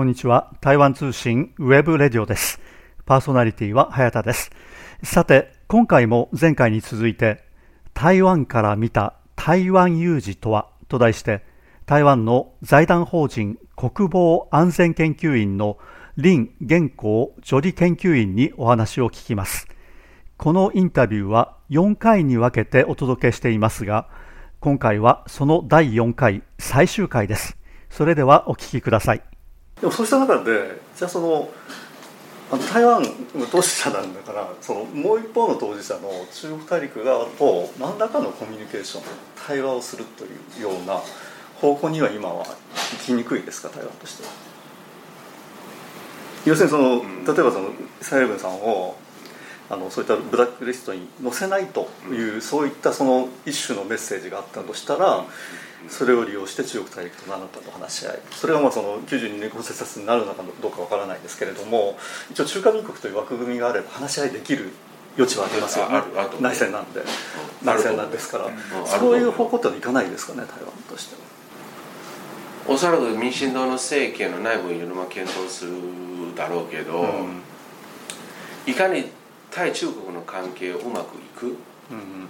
こんにちは。台湾通信 web radio です。パーソナリティは早田です。さて、今回も前回に続いて、台湾から見た台湾有事とは？と題して、台湾の財団法人国防安全研究院の林彦宏助理研究員にお話を聞きます。このインタビューは4回に分けてお届けしていますが、今回はその第4回最終回です。それではお聞きください。でもそうした中でじゃあそのあの台湾の当事者なんだからそのもう一方の当事者の中国大陸側と何らかのコミュニケーション対話をするというような方向には今は行きにくいですか台湾としては。要するにその例えばその蔡英文さんをあのそういったブラックリストに載せないという、うん、そういったその一種のメッセージがあったとしたら、それを利用して中国大陸と何らかと話し合いそれがまあその92年公設説になるのかどうかわからないですけれども一応中華民国という枠組みがあれば話し合いできる余地はありますよね。内戦なんで。内戦なんですから。そういう方向ってはいかないですかね台湾としては。おそらく民進党の政権の内部にいろいろ検討するだろうけど、うん、いかに対中国の関係をうまくいく、うん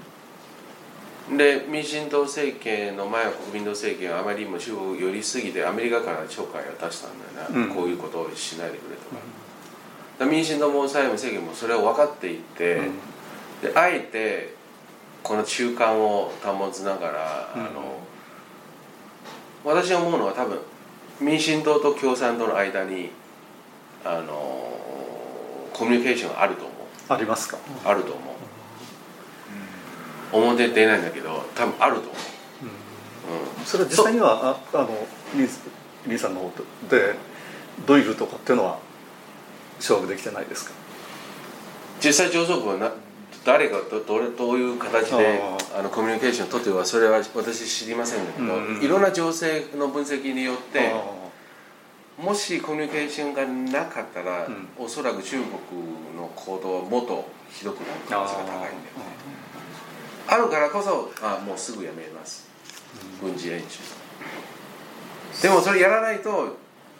で民進党政権の前は国民党政権はあまりにも中国寄りすぎてアメリカから懲戒を出したんだよな、うん、こういうことをしないでくれとか,、うん、民進党も蔡英文政権もそれを分かっていて、うん、であえてこの中間を保つながら、あの私が思うのは多分民進党と共産党の間にあのコミュニケーションがあるとありますか？あると思う。表出ないんだけど多分あると思う、うん、それは実際にはああのリーリーさんの方でドイルとかっていうのは勝負できてないですか？実際上層部はな誰がどどれどういう形であのコミュニケーションを取ってはそれは私知りませんけど、うんうん、いろんな情勢の分析によってもしコミュニケーションがなかったら、うん、おそらく中国の行動はもっとひどくなる可能性が高いんだよね。あるからこそあもうすぐやめます、軍事演習。でもそれやらないと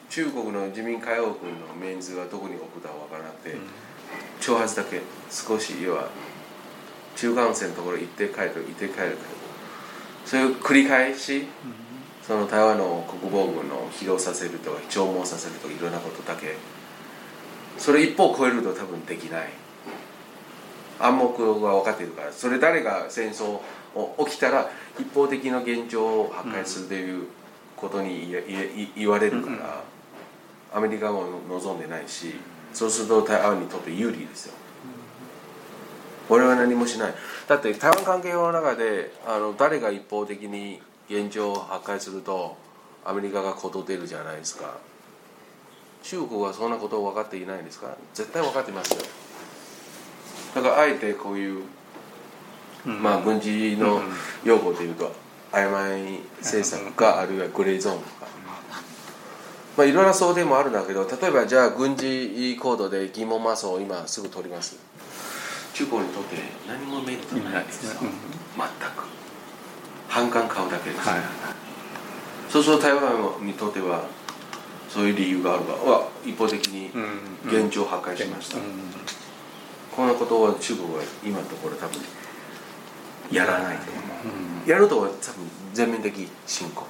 中国の人民解放軍のメンズはどこに置くか分からなくて、挑発だけ少し要は中間線のところ行って帰る行って帰るそういう繰り返し、その台湾の国防軍の疲労させるとか消耗させるとかいろんなことだけ。それ一方超えると多分できない。暗黙が分かっているから。それ誰が戦争起きたら一方的な現状を破壊するということに言われるから、アメリカも望んでないしそうすると台湾にとって有利ですよ。俺は何もしない。だって台湾関係の中であの誰が一方的に現状を破壊するとアメリカが事出るじゃないですか。中国はそんなことを分かっていないんですか？ら絶対分かってますよ。だからあえてこういう、まあ軍事の用語でいうと曖昧政策かあるいはグレーゾーンとか、まあ、いろんな想定もあるんだけど例えばじゃあ軍事行動で疑問マスを今すぐ取ります。中国にとって何もメリットないですよ、全く反感買うだけです、はい、そうすると台湾にとってはそういう理由があるが一方的に現状を破壊しました、うん。うんこんなことを中国は今のところ多分やらないと思う、うん、やると多分全面的侵攻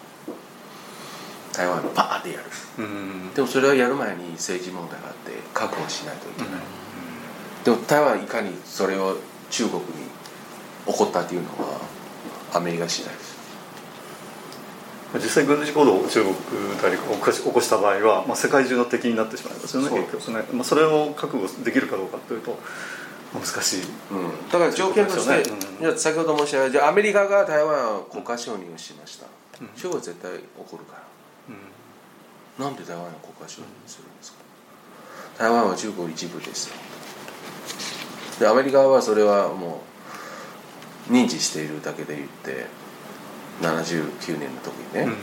台湾パーってやる、うん、でもそれをやる前に政治問題があって確保しないといけない、うん、でも台湾いかにそれを中国に起こったっていうのはアメリカ次第です。実際軍事行動を中国大陸が起こした場合は、まあ、世界中の敵になってしまいますよね。結局ね、まあ、それを覚悟できるかどうかというと難しい、うん、だから条件として、ね。うん、先ほど申し上げたじゃあアメリカが台湾を国家承認をしました、うん、中国は絶対起こるから、うん、なんで台湾を国家承認するんですか？台湾は中国一部ですよ。でアメリカはそれはもう認知しているだけで言って79年の時にね、うん、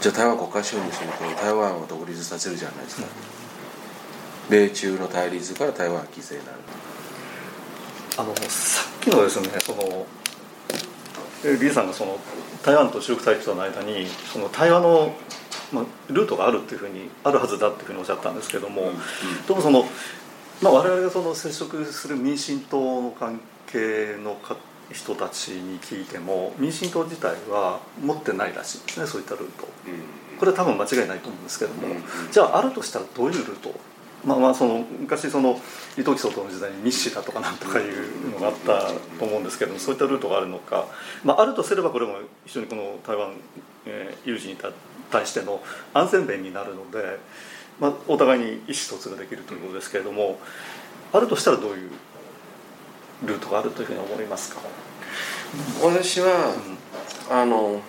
じゃあ台湾国家承認すると台湾を独立させるじゃないですか、うん、米中の対立から台湾は犠牲になる。あのさっきのですねそのリーさんがその台湾と中国大陸との間にその対話のまあ、ルートがあるっていうふうにあるはずだっていうふうにおっしゃったんですけども、うん。どうもその、まあ、我々がその接触する民進党の関係のか人たちに聞いても民進党自体は持ってないらしいんですねそういったルート。これは多分間違いないと思うんですけども、じゃああるとしたらどういうルート？まあまあその昔その伊藤木総統の時代に日誌だとかなんとかいうのがあったと思うんですけどもそういったルートがあるのか、まあ、あるとすればこれも非常にこの台湾、えー有事に対しての安全弁になるので、まあ、お互いに意思疎通ができるということですけれどもあるとしたらどういうルートがあるというふうに思いますか、私は、うんあの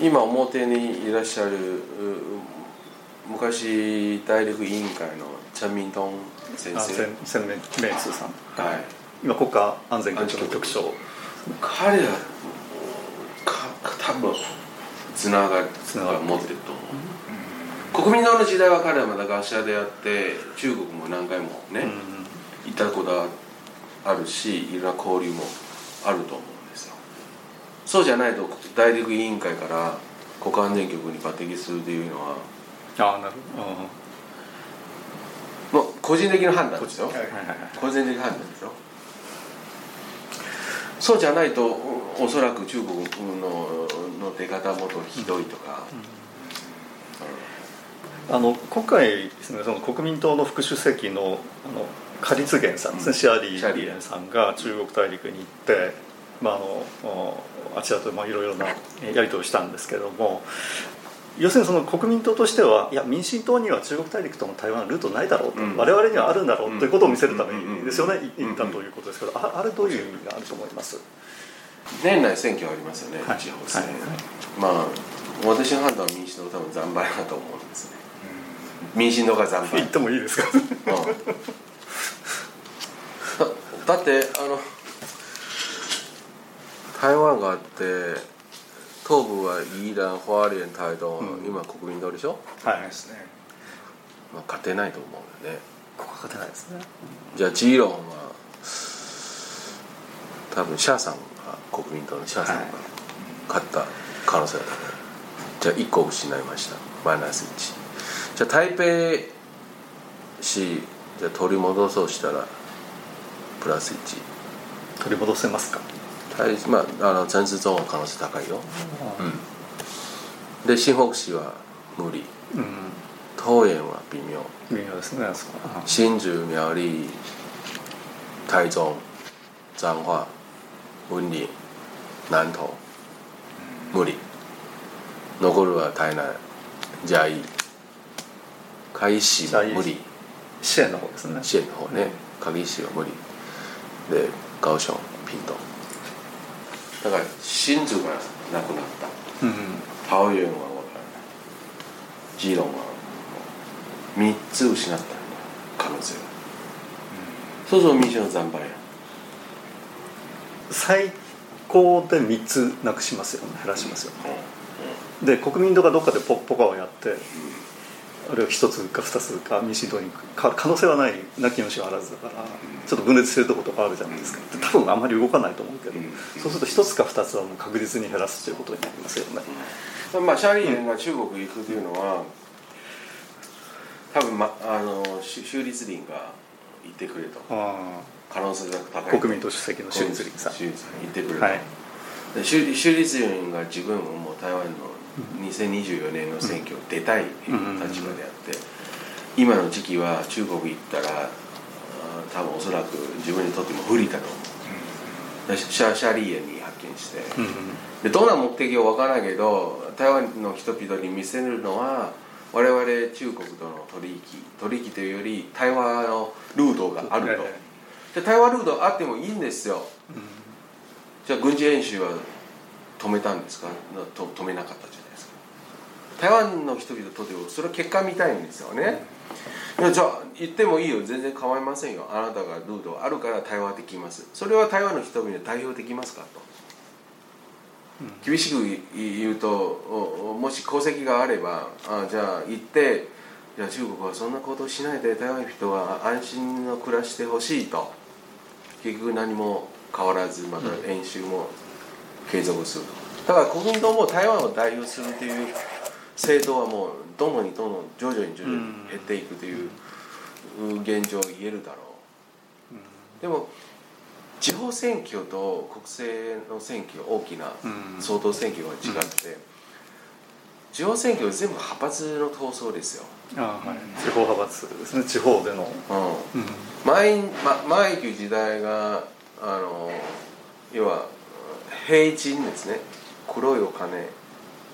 今表にいらっしゃるう昔大陸委員会のチャン・ミントン先あ生千千明明通さん。はい。今国家安全局局長。彼はか多分つながりつなが持ってると思う、国民党の時代は彼はまだ学者であって中国も何回もね、うん行ったことはあるしいろんな交流もあると思うんですよ。そうじゃないと大陸委員会から国家安全局に抜擢するというのはああなるほど、もう個人的な判断ですよ。はいはいはい。個人的な判断ですよ。そうじゃないとおおそらく中国のの出方もっとひどいとか、あの今回ですねその国民党の副主席のあのカリツゲンさんですね、うんシャーリーリエンさんが中国大陸に行って、まあ、あのおあちらとまあいろいろなやり取りをしたんですけども要するにその国民党としてはいや民進党には中国大陸との対話のルートないだろうと、うん。我々にはあるんだろうということを見せるためうんにですよねうん行ったということですけどああれどういう意味があると思います？年内選挙ありますよね、はい地方選、はいまあ私の判断は民進党多分惨敗だと思うんですね民進党が惨敗。言ってもいいですか？だだってあの台湾があって東部はイーラン、花蓮、台東、うん。今国民党でしょ、はいですね。まあ、勝てないと思うよね。ここは勝てないですね。じゃあジーロンは多分シャーさんが国民党のシャーさんがはい。勝った可能性がある、じゃあ1個失いました。マイナス1じゃあ台北市じゃあ取り戻そうしたらプラス1取り戻せますか？台まああの陳世忠は可能性高いよ、で新北市は無理。うん。桃園は微妙。微妙ですね新竹苗栗台中彰化雲林南投無理。残るは台南。嘉義海市も無理。支援の方ですね。支援の方ね。鍵市は無理。で高雄ピントだから新竹がなくなった。うん桃園は分からない。ジーロンはもう3つ失った。可能性が、そうそう民主の惨敗や。最高で3つなくしますよね。減らしますよね。で国民党がどっかでポポカをやってあるいは1つか2つか民進党にか可能性はないなきにしはあらずだからちょっと分裂してるとことかあるじゃないですか。で多分あんまり動かないと思うけどうん。そうすると1つか2つはもう確実に減らすということになりますよね。まあシャーリーが中国行くというのは多分、ま、あのし州立林が行ってくれと。あ可能性が高いあ国民党主席の州立林さん。行ってくれと、はい。で州州立林が自分も台湾の2024年の選挙を出たい立場であって、今の時期は中国行ったらあ多分おそらく自分にとっても不利だと思う、でシャシャーリーエに発見して、でどんな目的かわからないけど台湾の人々に見せるのは我々中国との取引取引というより対話のルートがあると、えで対話ルートあってもいいんですよ。じゃあ軍事演習は止めたんですか？と止めなかった台湾の人々にとってはそれは結果見たいんですよね、じゃあ言ってもいいよ。全然構いませんよ。あなたがルートあるから対話できます。それは台湾の人々に対応できますかと。厳しく言うともし功績があればあじゃあ行ってじゃあ中国はそんなことをしないで台湾の人は安心の暮らしてほしいと。結局何も変わらずまた演習も継続すると。だから国民党も台湾を代表するという政党はもうどんどんどんどん徐々に徐々に減っていくという現状を言えるだろう、でも地方選挙と国政の選挙大きな総統選挙が違って、地方選挙は全部派閥の闘争ですよ。あはい、地方派閥ですね。地方での、うん。前ま、前行く時代があの要は平鎮ですね黒いお金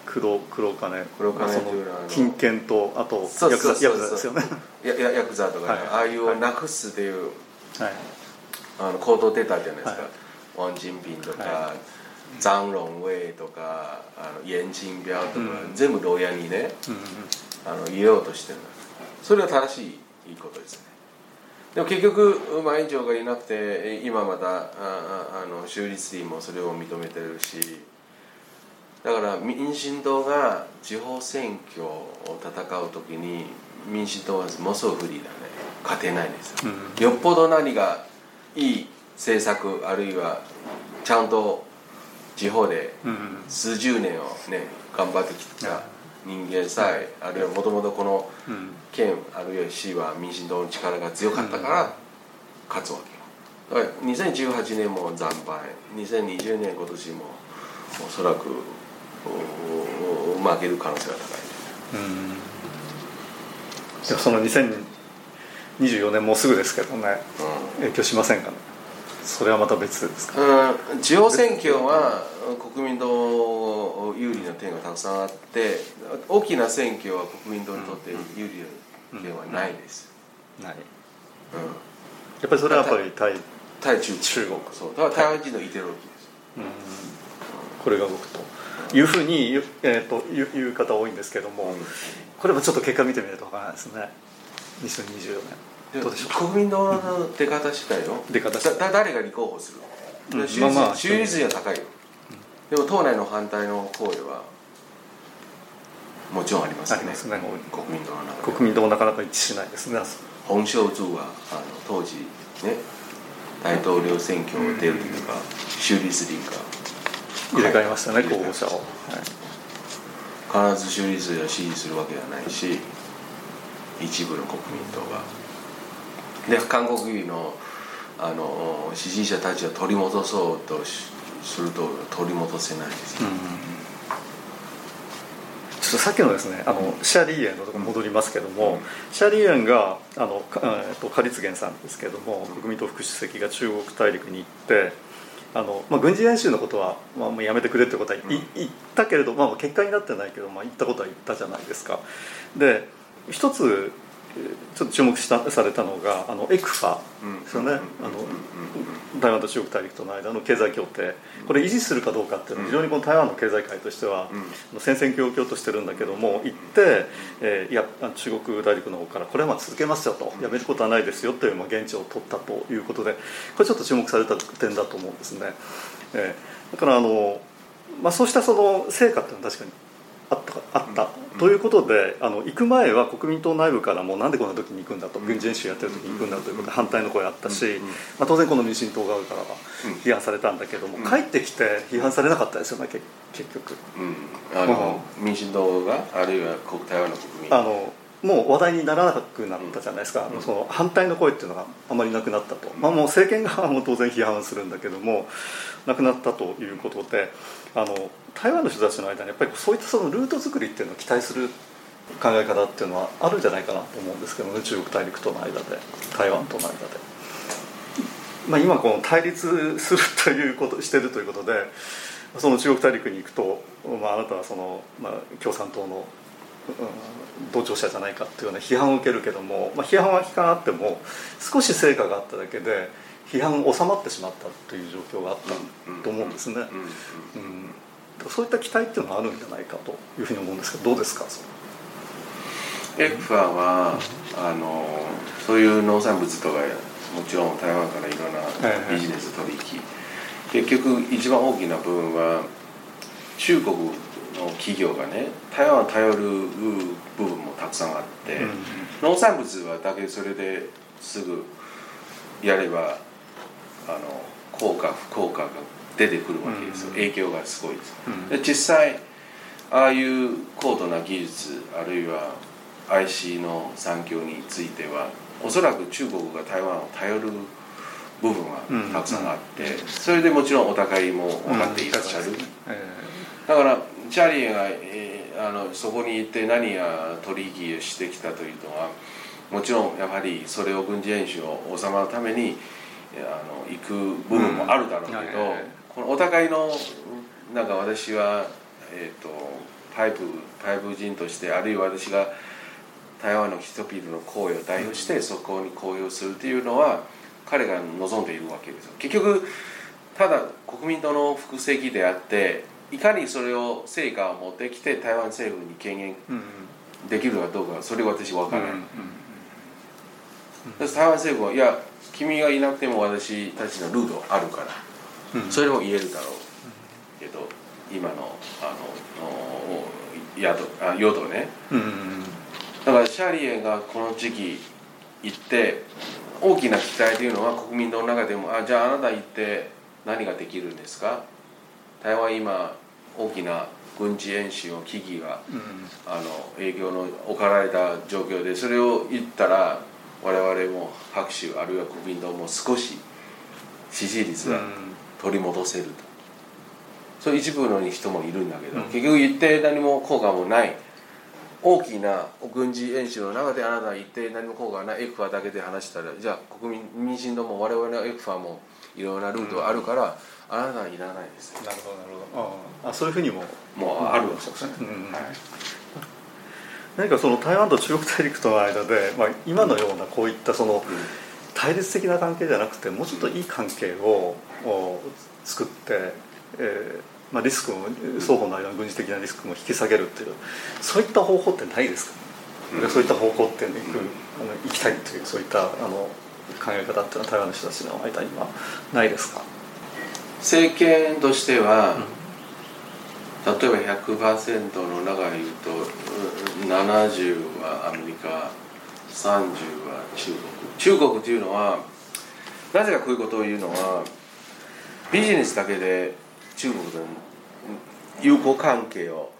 黒黒金。黒金というのは金券とあとヤクザですよね。ややヤクザとか、ね。はい、ああいうをなくすっていう、はい、あの行動出たじゃないですか、はい、ワンジンピンとか、はい、ザンロンウェイとかあのイエンチンビャとか、うん、全部牢屋にね、うん、あの入れようとしてるそれは正しいいいことですね。でも結局馬院長がいなくて今またああの州立院もそれを認めてるしだから民進党が地方選挙を戦う時に民進党はものすごく不利だね。勝てないです、うん、よっぽど何がいい政策あるいはちゃんと地方で数十年をね頑張ってきた人間さえ、あるいはもともとこの県あるいは市は民進党の力が強かったから勝つわけよ。だから2018年も惨敗。2020年今年もおそらく負ける可能性が高い。うん。じゃあその2024年もうすぐですけどね、うん、影響しませんかね。それはまた別ですか、うん、地方選挙は国民党有利な点がたくさんあって大きな選挙は国民党にとって有利な点はないです、ない、うん、やっぱりそれはやっぱり対対中中国。そう。だから台湾人のイデオロギーです、うん、これが動くというふうに言う,、えーと、言う言う方多いんですけども、これもちょっと結果見てみないと分からないですね。2024年。どうでしょう国民党の出方次第よ。出方だ誰が立候補するの、うん、支持率は高いよ、でも党内の反対の声はもちろんありますね。ありますね。国民党の中国民党もなかなか一致しないですね。本正柱はあの当時ね大統領選挙を出るとか、州立林が入れ替えましたね、候補者を、はい、必ず州立が支持するわけではないし一部の国民党が。で韓国のあの支持者たちを取り戻そうとすると取り戻せないですよ、うん、ちょっとさっきのですねあのシャリーエンのところに戻りますけども、うん、シャリーエンがあの、えっと、カリツゲンさんですけども国民党副主席が中国大陸に行ってあの、まあ、軍事演習のことは、まあ、もうやめてくれってことは言,、ったけれど、まあ、結果になってないけど、まあ、言ったことは言ったじゃないですか。で一つちょっと注目したされたのがあのエクファですよね、あの台湾と中国大陸との間の経済協定。これ維持するかどうかっていうのは非常にこの台湾の経済界としては、戦々恐々としてるんだけども行って、えー、いや中国大陸の方からこれはまあ続けますよと。やめることはないですよというまあ現地を取ったということでこれちょっと注目された点だと思うんですね。えー、だからあのまあ、そうしたその成果っていうのは確かにあったあった。ということであの行く前は国民党内部からもなんでこんな時に行くんだと軍事演習やってる時に行くんだということで反対の声あったし、まあ、当然この民進党側からは批判されたんだけども、帰ってきて批判されなかったですよね結局、うん、あの、民進党があるいは台湾の国民。あのもう話題にならなくなったじゃないですか、うん、その反対の声っていうのがあまりなくなったと、まあ、もう政権側も当然批判するんだけどもなくなったということであの台湾の人たちの間にやっぱりそういったそのルート作りっていうのを期待する考え方っていうのはあるんじゃないかなと思うんですけどね中国大陸との間で台湾との間で。まあ、今この対立するということしてるということでその中国大陸に行くと、まあ、あなたはその、まあ、共産党の、うん、同調者じゃないかっていうような批判を受けるけども、まあ、批判は批判あっても少し成果があっただけで批判収まってしまったという状況があったと思うんですね。うんそういった期待っていうのがあるんじゃないかというふうに思うんですけどどうですか？エクファはあのそういう農産物とかもちろん台湾からいろんなビジネス取引、結局一番大きな部分は中国の企業がね台湾を頼る部分もたくさんあって、うん、農産物はだけそれですぐやればあの効果不効果が出てくるわけですよ、影響がすごいです、で実際ああいう高度な技術あるいは IC の産業についてはおそらく中国が台湾を頼る部分はたくさんあって、それでもちろんお互いも分かっていらっしゃる、え。だからチャーリーが、えーあのそこに行って何や取引をしてきたというのはもちろんやはりそれを軍事演習を収まるためにえーあの行く部分もあるだろうけど、うんはいはいはい。このお互いのなんか私は、えー、とパイプパイプ人としてあるいは私が台湾の人々の声を代表してそこに公表するというのは彼が望んでいるわけですよ。結局ただ国民党の副席であっていかにそれを成果を持ってきて台湾政府に権限うんできるかどうかそれは私分うんからない、だから台湾政府はいや君がいなくても私たちのルールあるからうん。それも言えるだろうけど今のあのの野党あ与党ね。うんうんだからシャーリエがこの時期行って大きな期待というのは国民の中でもあじゃああなた行って何ができるんですか？台湾今大きな軍事演習の危機がうん。あの影響の置かられた状況でそれを言ったら我々も拍手あるいは国民党も少し支持率が取り戻せると、そういう一部の人もいるんだけど、うん。結局言って何も効果もない。大きな軍事演習の中であなたが言って何も効果がない。エクファだけで話したらじゃあ国民民進党も我々のエクファもいろんなルートあるから、あなたはいらないです。なるほどなるほど。ああそういうふうにも。もうあるわけですね、うんはい。何かその台湾と中国大陸との間で、まあ、今のようなこういったその対立的な関係じゃなくてもうちょっといい関係をお作って、えーまあ、リスクも双方の間の軍事的なリスクも引き下げるっていうそういった方法ってないですか、うん。そういった方向って、ね、行くうんあの行きたいというそういったあの考え方っていうのは台湾の人たちの間にはないですか、政権としては、例えば100%の中で言うとうん70はアメリカ30は中国。中国というのはなぜかこういうことを言うのはビジネスだけで中国と友好関係を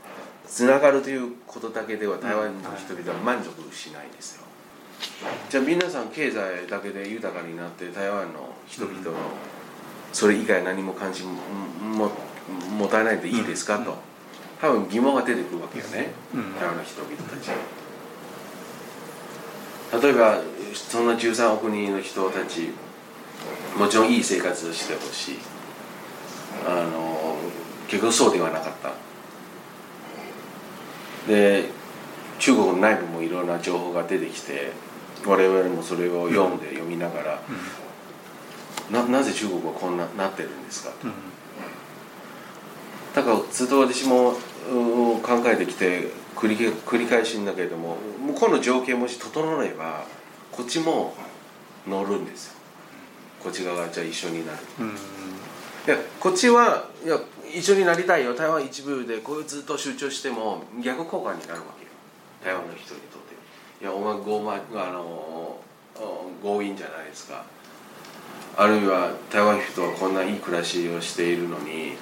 つながるということだけでは台湾の人々は満足しないですよ。じゃあ皆さん経済だけで豊かになって台湾の人々のそれ以外何も関心もも持たないでいいですか？と。多分疑問が出てくるわけよね。うん。台湾の人々たち。例えばそんな13億人の人たちもちろんいい生活をしてほしい。あの結局そうではなかった。で中国の内部もいろんな情報が出てきて我々もそれを読んで、読みながらななぜ中国はこんななってるんですか？とうん。だからずっと私もうん考えてきて繰り繰り返しんだけれども向こうの条件もし整えばこっちも乗るんですよ。こっち側がじゃあ一緒になる。うん。いやこっちはいや一緒になりたいよ。台湾一部でこうずっと集中しても逆効果になるわけよ。台湾の人にとって。いやお前傲慢あの強引じゃないですかあるいは台湾人はこんないい暮らしをしているのに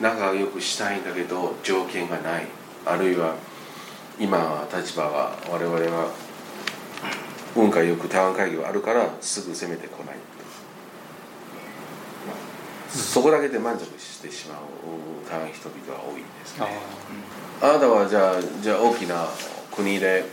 仲良くしたいんだけど条件がない。あるいは今は立場は我々は運がよく台湾会議があるからすぐ攻めてこない。そこだけで満足してしまう台湾人々は多いんですね。ああなたはじゃあじゃあ大きな国で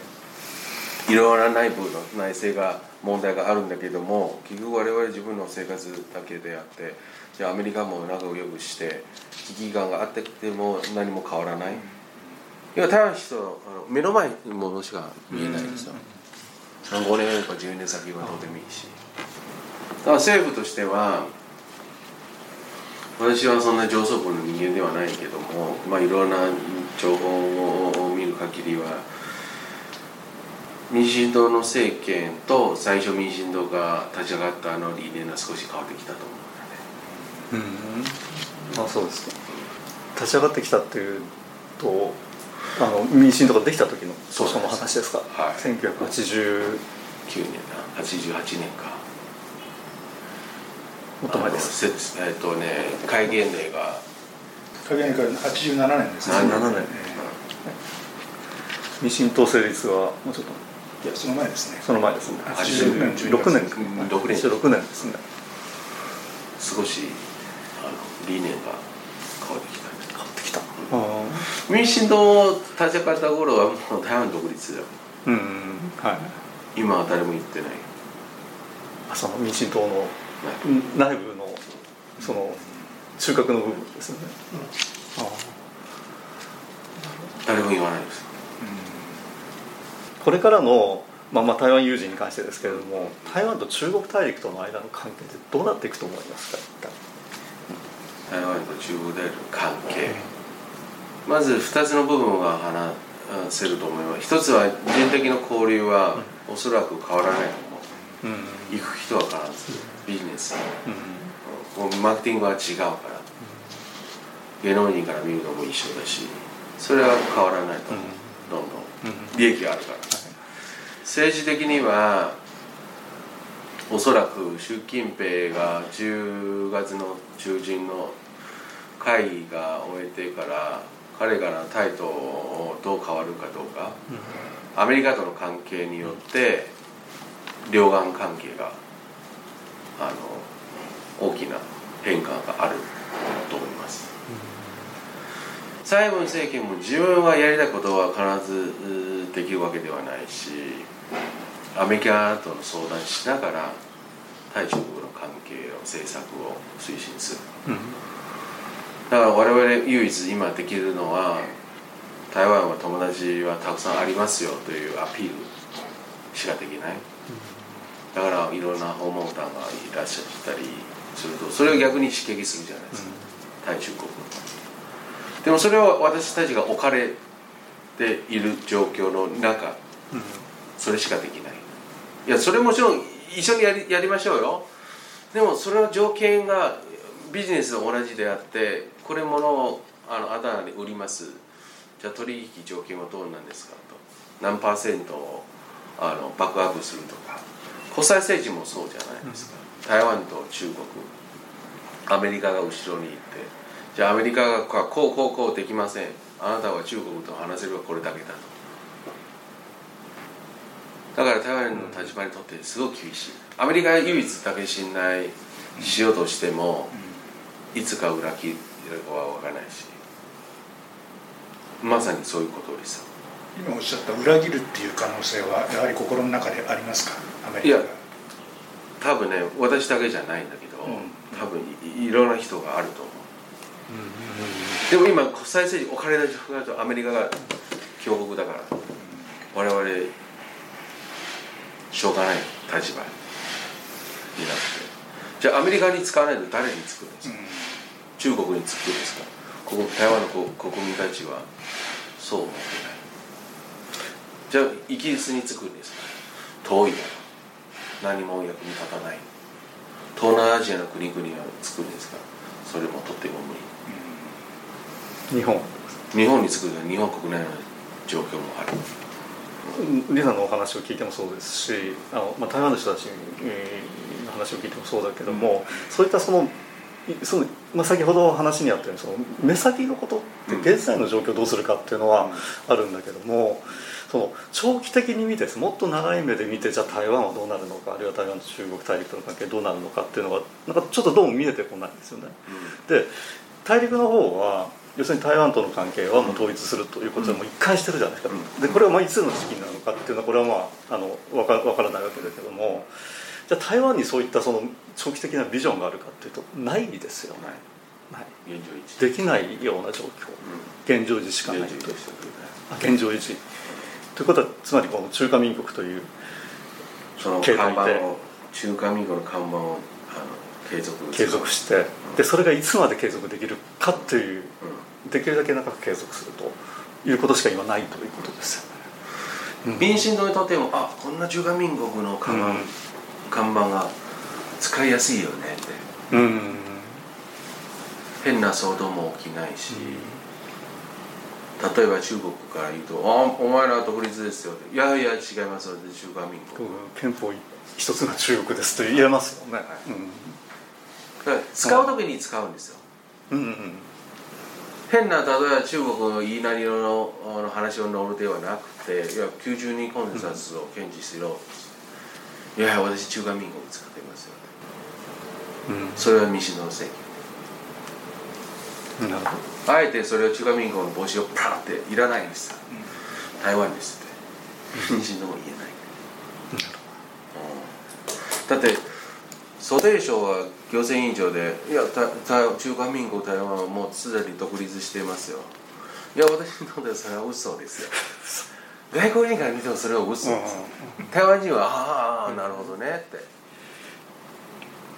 いろんな内部の内政が問題があるんだけども結局我々自分の生活だけであってじゃあアメリカも仲良くして危機感があってきても何も変わらない、いや台湾の人あの目の前にものしか見えないですよ、5年か10年先はどうでもいいし。だから政府としては私はそんな上層部の人間ではないけども、まあ、いろんな情報を見る限りは民進党の政権と最初民進党が立ち上がったあの理念が少し変わってきたと思うんだねうん。あそうですか立ち上がってきたっていうとあの民進党ができた時の当初の話ですか？はい。1980 9年だ88年か。もっと前ですえっとね戒厳令が。鍵谷から87年ですね。87年。民進党成立はもうちょっといやその前ですね。その前ですね。86年12 6年月うん6年。6年ですね。少しあの理念が変わってきた。変わってきた。あ民進党立ち上がった頃はもう台湾独立だよ。ーうんはい。今は誰も言ってない。あその民進党の内部のその中核の部分ですよね、あ誰も言わないです。ーこれからの、まあ、まあ台湾有事に関してですけれども台湾と中国大陸との間の関係ってどうなっていくと思いますか？台湾と中国である関係。まず2つの部分が話せると思います。一つは人的な交流はおそらく変わらないと思う。うん。行く人は必ずビジネス。うん。マーケティングは違うから。芸能人から見るのも一緒だしそれは変わらないと思う。どんどん。利益があるから政治的にはおそらく習近平が10月の中旬の会議が終えてから彼がの態度をどう変わるかどうか。アメリカとの関係によって両岸関係があの大きな変化があると思います。蔡英文政権も自分はやりたいことは必ずうできるわけではないしアメリカとの相談しながら対中国の関係を政策を推進する。うん。だから我々唯一今できるのは台湾は友達はたくさんありますよというアピール。しかできない。だからいろんな訪問団がいらっしゃったりするとそれを逆に刺激するじゃないですか、対中国でもそれは私たちが置かれている状況の中それしかできない。いやそれもちろん一緒にやりやりましょうよ。でもそれの条件がビジネスと同じであってこれものをあのあなたに売ります。じゃあ取引条件はどうなんですかと。何パーセントをあのバックアップするとか。国際政治もそうじゃないですか、台湾と中国。アメリカが後ろにいて。じゃあアメリカがこうこうこうできません。あなたは中国と話せるはこれだけだと。だから台湾の立場にとってすごく厳しい。アメリカが唯一だけ信頼しようとしてもいつか裏切るかは分からないし。まさにそういうことですよ今おっしゃった裏切るっていう可能性はやはり心の中でありますか？アメリカ。がいや多分ね私だけじゃないんだけど、うん。多分いいろんな人があると思う、でも今国際政治お金の状況だとアメリカが強国だから我々しょうがない立場になって。じゃあアメリカに使わないと誰に作るんですか、中国に作るんですか？ここ台湾の国国民たちは。そう思ってない。じゃあイギリスに作るんですか？遠いだろ何も役に立たない。東南アジアの国々は作るんですか？それもとっても無理。日本。日本に作るのは日本国内の状況もあるリさんのお話を聞いてもそうですしあの、まあ、台湾の人たちえーの話を聞いてもそうだけども、そういったそのいその、まあ、先ほど話にあったようにその目先のことって現在の状況をどうするかっていうのはあるんだけどもその長期的に見てもっと長い目で見てじゃあ台湾はどうなるのかあるいは台湾と中国大陸との関係どうなるのかっていうのがなんかちょっとどうも見えてこないんですよね。で大陸の方は要するに台湾との関係はもう統一するということでもう一貫してるじゃないですか、うん。でこれはまあいつの時期なのかっていうのはこれはまああの分か分からないわけだけどもじゃあ台湾にそういったその長期的なビジョンがあるかっていうとないですよね。ない。現状維持。できないような状況。現状維持しかない。と現状維持。ということはつまりこの中華民国というその経済で看板を中華民国の看板をあの継続継続して。でそれがいつまで継続できるかっていううできるだけ長く継続するということしか今ないということですよね。ん。民進党にとってもあこんな中華民国の看板、うん。看板が使いやすいよねって。うん。変な騒動も起きないし、例えば中国から言うと「あお前らは独立ですよ」って「いやいや違いますよ」中華民国。憲法一つの中国ですと言えますよね。だから使う時に使うんですよ。うん。うん。うん変な例えば中国の言いなりのの話を乗るではなくていや92コンサスを堅持しろ、いや私中華民国使っていますよ、うん、それは民主党の政権なるほど。あえてそれを中華民国の帽子をパラっていらないんです、うん、台湾ですって。民主党も言えない、うん、だって蘇定省は行政委員長でいや中華民国台湾はもうすでに独立していますよ。いや私にとってはそれは嘘ですよ。外国人から見てもそれは嘘です、台湾人はああなるほどねって。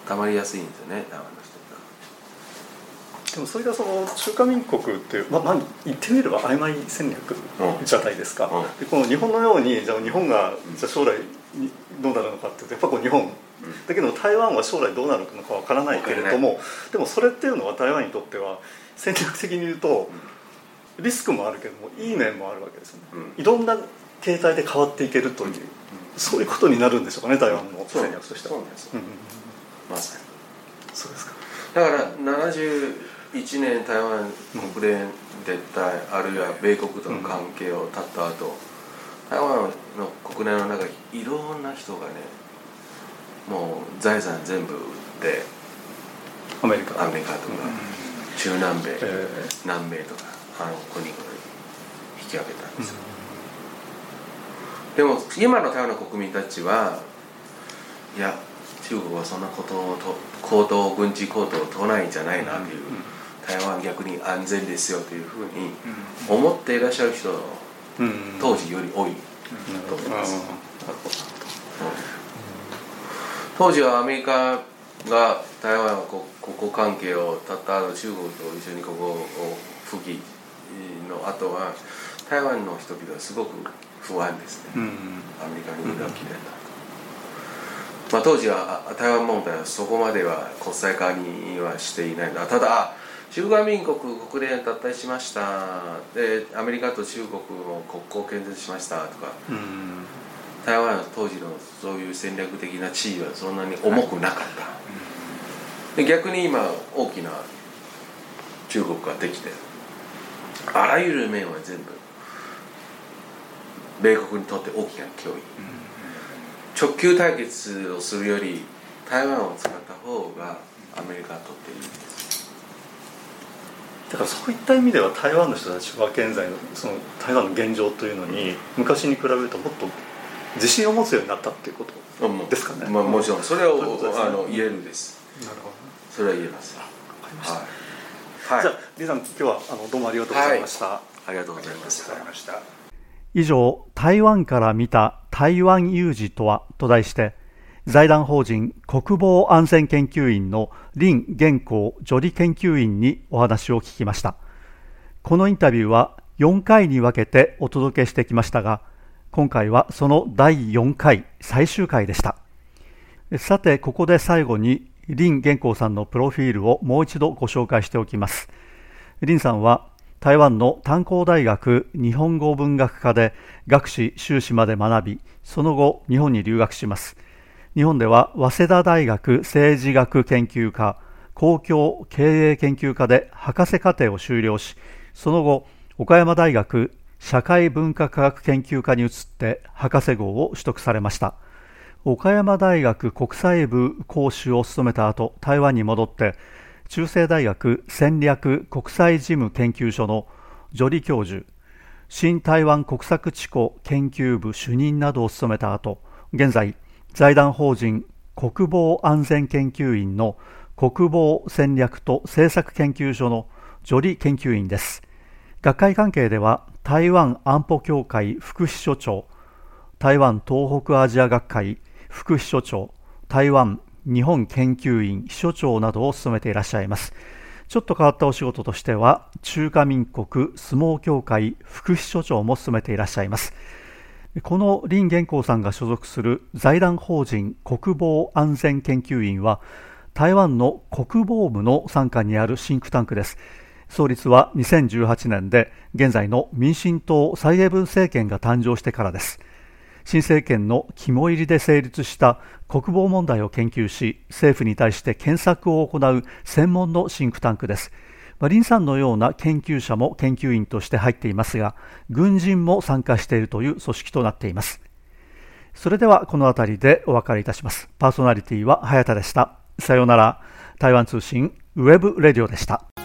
たまりやすいんですよね台湾の人でもそれがその中華民国ってまあ、まあ、言ってみれば曖昧戦略じゃないですか、うん。うん、でこの日本のようにじゃあ日本がじゃ将来どうなるのかっていうとやっぱこう日本だけど台湾は将来どうなるのかわからないけれどもでもそれっていうのは台湾にとっては戦略的に言うとリスクもあるけどもいい面もあるわけですよね、いろんな形態で変わっていけるという、そういうことになるんでしょうかね台湾の戦略としては。そうです、まさに。そうですか。だから71年台湾国連撤退あるいは米国との関係を断った後、台湾の国内の中にいろんな人がねもう財産全部売ってアメリカ。アメリカとか、中南米、えー、南米とかあの国々引き上げたんですよ、でも今の台湾の国民たちはいや中国はそんなことをと行動軍事行動を取らないんじゃないなという、台湾逆に安全ですよというふうに思っていらっしゃる人当時より多いと思います。当時はアメリカが台湾国交関係をたった後中国と一緒にここを復帰の後は台湾の人々はすごく不安ですね、うん、アメリカに裏切られた、まあ、当時は台湾問題はそこまでは国際化にはしていない。ただ中華民国国連脱退しました。でアメリカと中国も国交建設しましたとか、うん、台湾当時のそういう戦略的な地位はそんなに重くなかった、で逆に今大きな中国ができてあらゆる面は全部米国にとって大きな脅威、直球対決をするより台湾を使った方がアメリカにとっていいです。だからそういった意味では台湾の人たちは現在のその台湾の現状というのに昔に比べるともっと自信を持つようになったっていうことですかね。まあ、もちろんそれを、ね、あの言えるです。なるほど、それは言えます。わかりました。はい、じゃあ李さん今日はあのどうもありがとうございました。はい、ありがとうございました。以上台湾から見た台湾有事とはと題して。財団法人国防安全研究院の林玄光助理研究員にお話を聞きましたこのインタビューは4回に分けてお届けしてきましたが今回はその第4回最終回でした。さてここで最後に林玄光さんのプロフィールをもう一度ご紹介しておきます。林さんは台湾の炭鉱大学日本語文学科で学士修士まで学びその後日本に留学します。日本では早稲田大学政治学研究科公共経営研究科で博士課程を修了しその後岡山大学社会文化科学研究科に移って博士号を取得されました。岡山大学国際部講師を務めた後台湾に戻って中世大学戦略国際事務研究所の助理教授新台湾国策地庫研究部主任などを務めた後現在財団法人国防安全研究院の国防戦略と政策研究所の助理研究員です。学会関係では台湾安保協会副秘書長台湾東北アジア学会副秘書長台湾日本研究院秘書長などを務めていらっしゃいます。ちょっと変わったお仕事としては中華民国相撲協会副秘書長も務めていらっしゃいます。この林元光さんが所属する財団法人国防安全研究院は台湾の国防部の傘下にあるシンクタンクです。創立は2018年で現在の民進党蔡英文政権が誕生してからです新政権の肝入りで成立した国防問題を研究し政府に対して検索を行う専門のシンクタンクです、林さんのような研究者も研究員として入っていますが、軍人も参加しているという組織となっています。それではこの辺りでお別れいたします。パーソナリティは早田でした。さようなら。台湾通信ウェブレディオでした。